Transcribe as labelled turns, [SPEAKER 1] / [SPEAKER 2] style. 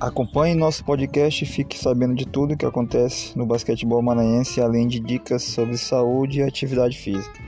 [SPEAKER 1] Acompanhe nosso podcast e fique sabendo de tudo o que acontece no basquetebol maranhense, além de dicas sobre saúde e atividade física.